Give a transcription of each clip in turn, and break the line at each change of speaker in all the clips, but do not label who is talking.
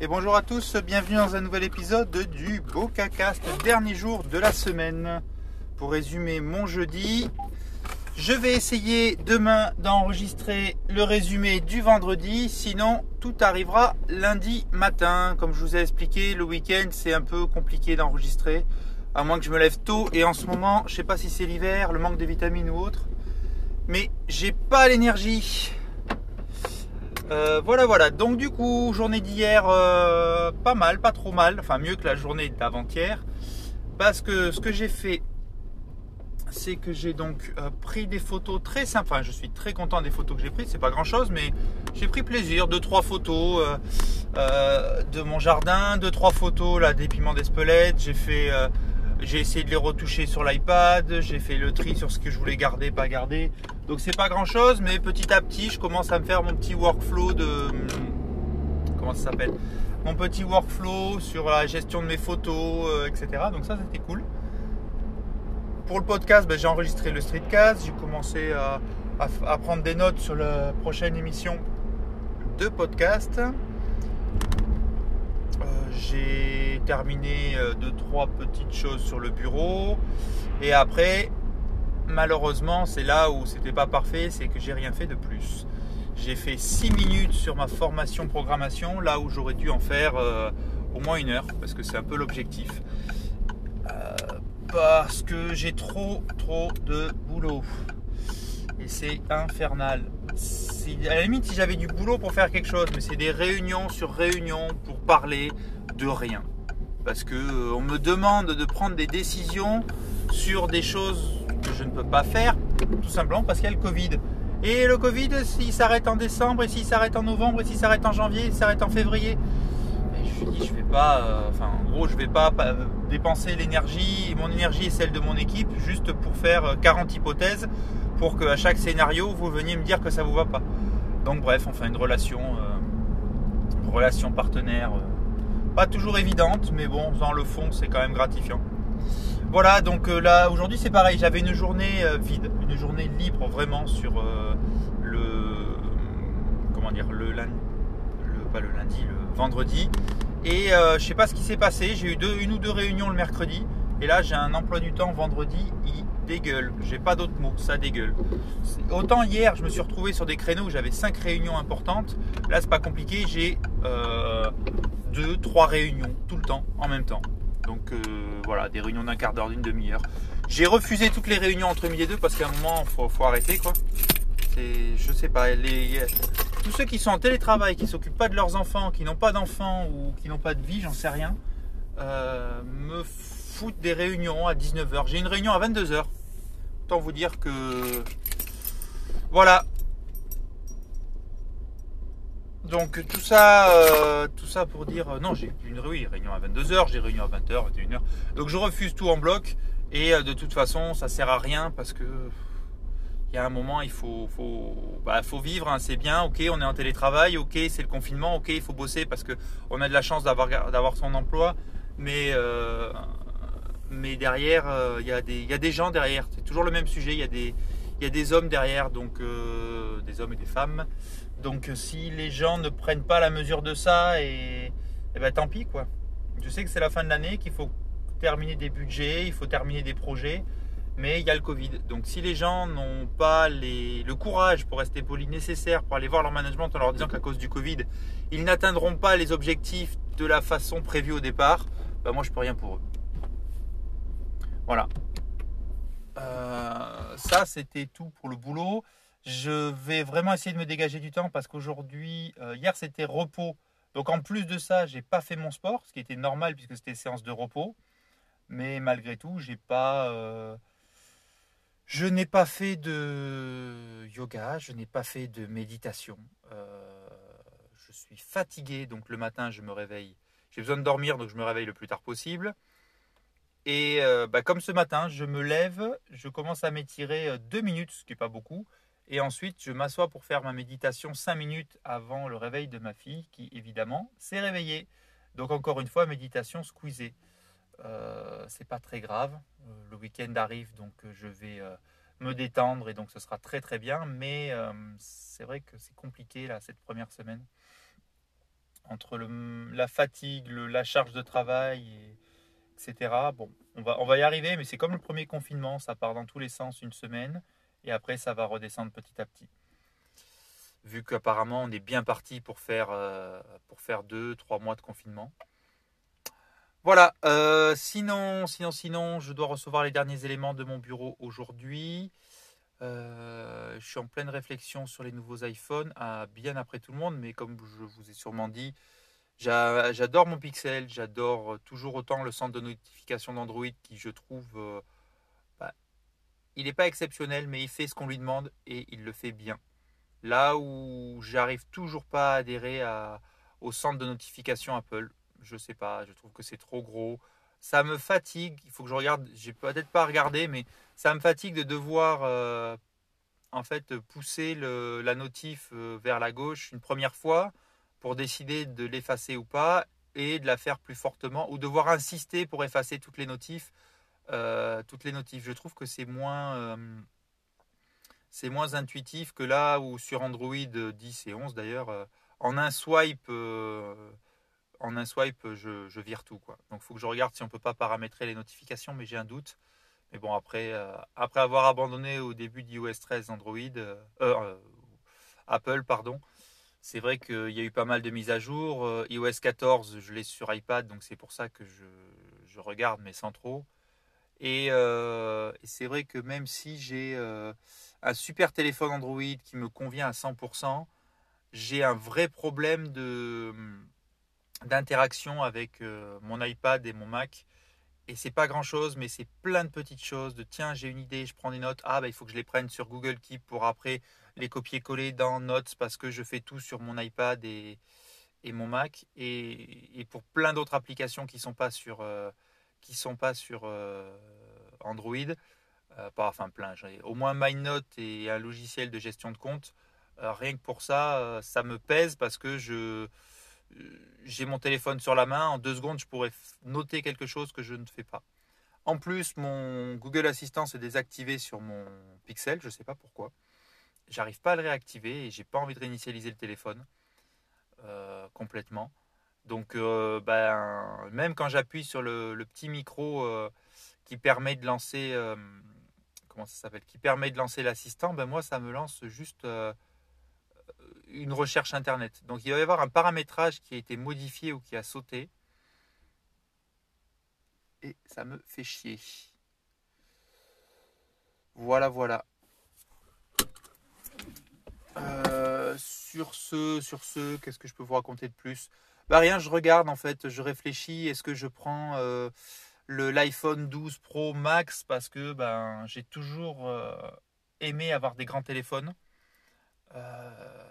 Et bonjour à tous, bienvenue dans un nouvel épisode du BocaCast, dernier jour de la semaine. Pour résumer mon jeudi, je vais essayer demain d'enregistrer le résumé du vendredi, sinon tout arrivera lundi matin. Comme je vous ai expliqué, le week-end c'est un peu compliqué d'enregistrer, à moins que je me lève tôt. Et en ce moment, je sais pas si c'est l'hiver, le manque de vitamines ou autre, mais j'ai pas l'énergie. Euh, voilà, voilà. Donc du coup, journée d'hier, euh, pas mal, pas trop mal. Enfin, mieux que la journée d'avant-hier. Parce que ce que j'ai fait, c'est que j'ai donc euh, pris des photos très simples. Enfin, je suis très content des photos que j'ai prises. C'est pas grand-chose, mais j'ai pris plaisir. Deux, trois photos de mon jardin, deux, trois photos là des piments d'Espelette. J'ai fait j'ai essayé de les retoucher sur l'iPad, j'ai fait le tri sur ce que je voulais garder, pas garder. Donc c'est pas grand chose, mais petit à petit, je commence à me faire mon petit workflow de. Comment ça s'appelle? Mon petit workflow sur la gestion de mes photos, euh, etc. Donc ça, c'était cool. Pour le podcast, ben, j'ai enregistré le streetcast, j'ai commencé à, prendre des notes sur la prochaine émission de podcast. Euh, j'ai terminé euh, deux trois petites choses sur le bureau. Et après malheureusement c'est là où c'était pas parfait c'est que j'ai rien fait de plus. J'ai fait 6 minutes sur ma formation programmation là où j'aurais dû en faire euh, au moins une heure parce que c'est un peu l'objectif. Parce que j'ai trop trop de boulot. Et c'est infernal à la limite si j'avais du boulot pour faire quelque chose mais c'est des réunions sur réunions pour parler de rien. Parce que euh, me demande de prendre des décisions sur des choses que je ne peux pas faire, tout simplement parce qu'il y a le Covid. Et le Covid, s'il s'arrête en décembre, et s'il s'arrête en novembre, et s'il s'arrête en janvier, s'il s'arrête en février, je me dis, je vais pas, euh, enfin, en gros, je vais pas, dépenser l'énergie, mon énergie et celle de mon équipe, juste pour faire 40 euh, hypothèses, pour qu'à chaque scénario, vous veniez me dire que ça vous va pas. Donc, bref, enfin, une relation, relation partenaire pas toujours évidente, mais bon, dans le fond, c'est quand même gratifiant. Voilà, donc euh, là, aujourd'hui, c'est pareil. J'avais une journée euh, vide, une journée libre vraiment sur euh, le. Comment dire Le lundi. pas le lundi, le vendredi. Et je sais pas ce qui s'est passé. J'ai eu une ou deux réunions le mercredi. Et là, j'ai un emploi du temps vendredi. Dégueule. J'ai pas d'autres mots. Ça dégueule. Autant hier, je me suis retrouvé sur des créneaux où j'avais cinq réunions importantes. Là, c'est pas compliqué. J'ai deux, trois réunions tout le temps en même temps. Donc euh, voilà, des réunions d'un quart d'heure, d'une demi-heure. J'ai refusé toutes les réunions entre midi et deux parce qu'à un moment, faut, faut arrêter quoi. Je sais pas, tous ceux qui sont en télétravail, qui s'occupent pas de leurs enfants, qui n'ont pas d'enfants ou qui n'ont pas de vie, j'en sais rien, euh, me foutent des réunions à 19h. J'ai une réunion à 22h. Vous dire que voilà, donc tout ça, euh, tout ça pour dire, euh, non, j'ai une réunion à 22h, j'ai réunion à 20h, 21h. Donc je refuse tout en bloc. Et euh, de toute façon, ça sert à rien parce que il y a un moment, il faut, faut, bah, faut vivre, hein, c'est bien, ok, on est en télétravail, ok, c'est le confinement, ok, il faut bosser parce que on a de la chance d'avoir, d'avoir son emploi, mais, mais derrière, il y, a des, gens derrière, c'est toujours le même sujet, il y a des, hommes derrière, donc des hommes et des femmes. Donc euh, si les gens ne prennent pas la mesure de ça, et, ben tant pis quoi. Je sais que c'est la fin de l'année, qu'il faut terminer des budgets, il faut terminer des projets, mais il y a le Covid. Donc si les gens n'ont pas le courage, pour rester poli, nécessaire pour aller voir leur management en leur disant qu'à cause du Covid, ils n'atteindront pas les objectifs de la façon prévue au départ, ben moi je peux rien pour eux. Voilà. Euh, ça c'était tout pour le boulot. Je vais vraiment essayer de me dégager du temps parce qu'aujourd'hui, euh, hier c'était repos. Donc en plus de ça, j'ai pas fait mon sport, ce qui était normal puisque c'était séance de repos. Mais malgré tout, j'ai pas, euh, je n'ai pas fait de yoga, je n'ai pas fait de méditation. Je suis fatigué, donc le matin je me réveille. J'ai besoin de dormir, donc je me réveille le plus tard possible. Et bah, comme ce matin, je me lève, je commence à m'étirer deux minutes, ce qui n'est pas beaucoup. Et ensuite, je m'assois pour faire ma méditation 5 minutes avant le réveil de ma fille, qui évidemment s'est réveillée. Donc encore une fois, méditation squeezée. Euh, c'est pas très grave. Euh, le week-end arrive, donc euh, je vais euh, me détendre et donc ce sera très très bien. Mais c'est vrai que c'est compliqué là cette première semaine. entre la fatigue, la charge de travail, Bon, on va, on va y arriver, mais c'est comme le premier confinement, ça part dans tous les sens une semaine, et après ça va redescendre petit à petit. Vu qu'apparemment on est bien parti pour faire, euh, pour faire deux, trois mois de confinement. Voilà, euh, sinon, sinon, sinon, je dois recevoir les derniers éléments de mon bureau aujourd'hui. Euh, je suis en pleine réflexion sur les nouveaux iPhones, à bien après tout le monde, mais comme je vous ai sûrement dit, j'adore mon Pixel, j'adore toujours autant le centre de notification d'Android qui, je trouve, euh, bah, il n'est pas exceptionnel, mais il fait ce qu'on lui demande et il le fait bien. Là où j'arrive toujours pas à adhérer au centre de notification Apple, je sais pas, je trouve que c'est trop gros. Ça me fatigue, il faut que je regarde, j'ai peut-être pas regardé, mais ça me fatigue de devoir euh, en fait pousser la notif euh, vers la gauche une première fois pour décider de l'effacer ou pas et de la faire plus fortement ou devoir insister pour effacer toutes les notifs. Euh, toutes les notifs. Je trouve que c'est moins, c'est moins intuitif que là où sur Android 10 et 11 d'ailleurs, en un swipe en un swipe, je, vire tout. Quoi. Donc il faut que je regarde si on ne peut pas paramétrer les notifications, mais j'ai un doute. Mais bon, après, euh, après avoir abandonné au début d'iOS 13 Android, euh, euh, Apple, pardon, c'est vrai qu'il y a eu pas mal de mises à jour. iOS 14, je l'ai sur iPad, donc c'est pour ça que je, regarde, mais sans trop. Et, c'est vrai que même si j'ai un super téléphone Android qui me convient à 100%, j'ai un vrai problème d'interaction avec euh, mon iPad et mon Mac. Et c'est pas grand chose, mais c'est plein de petites choses. De tiens, j'ai une idée, je prends des notes. Ah, bah, il faut que je les prenne sur Google Keep pour après les copier-coller dans Notes parce que je fais tout sur mon iPad et, mon Mac. Et, pour plein d'autres applications qui sont pas sur, euh, sont pas sur euh, Android. pas, enfin, plein. Au moins MyNote et un logiciel de gestion de compte. rien que pour ça, ça me pèse parce que je j'ai mon téléphone sur la main, en deux secondes, je pourrais noter quelque chose que je ne fais pas. En plus, mon Google Assistant s'est désactivé sur mon Pixel, je ne sais pas pourquoi. J'arrive pas à le réactiver et j'ai pas envie de réinitialiser le téléphone euh, complètement. Donc, euh, ben, même quand j'appuie sur le, petit micro euh, qui permet de lancer, comment ça s'appelle, qui permet de lancer l'assistant, ben moi ça me lance juste une recherche internet. Donc il va y avoir un paramétrage qui a été modifié ou qui a sauté. Et ça me fait chier. Voilà, voilà. Euh, sur ce, sur ce, qu'est-ce que je peux vous raconter de plus? Bah rien, je regarde en fait, je réfléchis. Est-ce que je prends euh, le l'iPhone 12 Pro Max parce que ben j'ai toujours euh, aimé avoir des grands téléphones.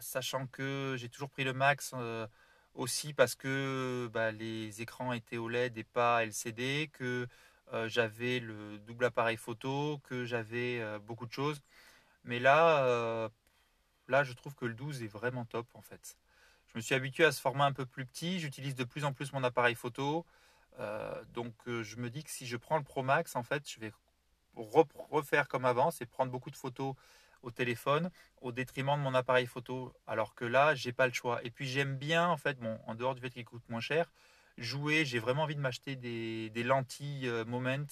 Sachant que j'ai toujours pris le max aussi parce que bah, les écrans étaient OLED et pas LCD, que j'avais le double appareil photo, que j'avais beaucoup de choses. Mais là, là, je trouve que le 12 est vraiment top en fait. Je me suis habitué à ce format un peu plus petit, j'utilise de plus en plus mon appareil photo. donc je me dis que si je prends le Pro Max, en fait, je vais refaire comme avant, c'est prendre beaucoup de photos au téléphone au détriment de mon appareil photo. Alors que là, j'ai pas le choix. Et puis j'aime bien, en fait, en dehors du fait qu'il coûte moins cher, jouer. J'ai vraiment envie de m'acheter des, lentilles euh, Moment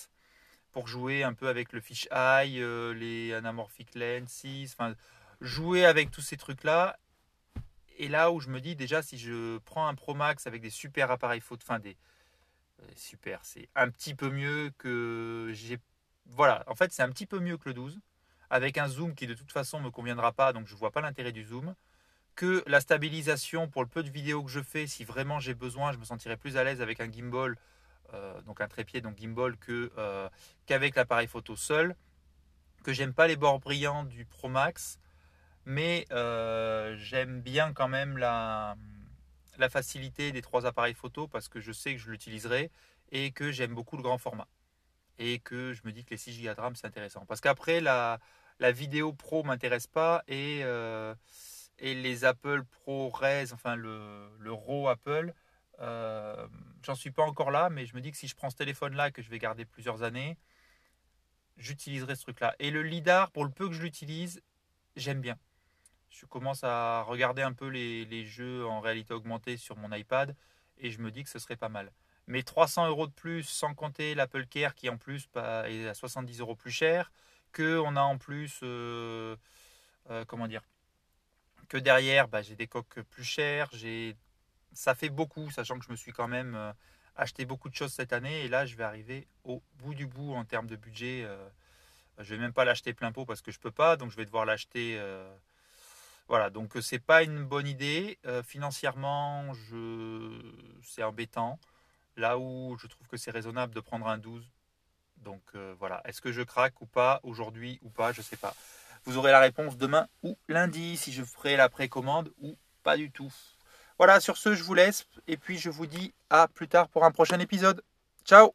pour jouer un peu avec le fisheye, euh, les anamorphic lenses, enfin, jouer avec tous ces trucs-là. Et là où je me dis déjà, si je prends un Pro Max avec des super appareils photo, enfin des euh, super, c'est un petit peu mieux que j'ai. Voilà, en fait, c'est un petit peu mieux que le 12 avec un zoom qui de toute façon me conviendra pas, donc je vois pas l'intérêt du zoom, que la stabilisation pour le peu de vidéos que je fais, si vraiment j'ai besoin, je me sentirais plus à l'aise avec un gimbal, euh, donc un trépied, donc gimbal, que, euh, qu'avec l'appareil photo seul, que j'aime pas les bords brillants du Pro Max, mais euh, j'aime bien quand même la, facilité des trois appareils photo parce que je sais que je l'utiliserai et que j'aime beaucoup le grand format et que je me dis que les 6 Go de RAM c'est intéressant. Parce qu'après la, vidéo pro m'intéresse pas et, euh, et les Apple Pro Res, enfin le, le RAW Apple, euh, j'en suis pas encore là, mais je me dis que si je prends ce téléphone là que je vais garder plusieurs années, j'utiliserai ce truc là. Et le LIDAR, pour le peu que je l'utilise, j'aime bien. Je commence à regarder un peu les, jeux en réalité augmentée sur mon iPad et je me dis que ce serait pas mal. Mais 300 euros de plus, sans compter l'Apple Care qui en plus bah, est à 70 euros plus cher, que on a en plus, euh, euh, comment dire, que derrière, bah, j'ai des coques plus chères, ça fait beaucoup, sachant que je me suis quand même euh, acheté beaucoup de choses cette année et là, je vais arriver au bout du bout en termes de budget. je vais même pas l'acheter plein pot parce que je peux pas, donc je vais devoir l'acheter. Voilà, donc c'est pas une bonne idée. financièrement, je... c'est embêtant. Là où je trouve que c'est raisonnable de prendre un 12. Donc euh, voilà, est-ce que je craque ou pas aujourd'hui ou pas, je sais pas. Vous aurez la réponse demain ou lundi si je ferai la précommande ou pas du tout. Voilà, sur ce, je vous laisse et puis je vous dis à plus tard pour un prochain épisode. Ciao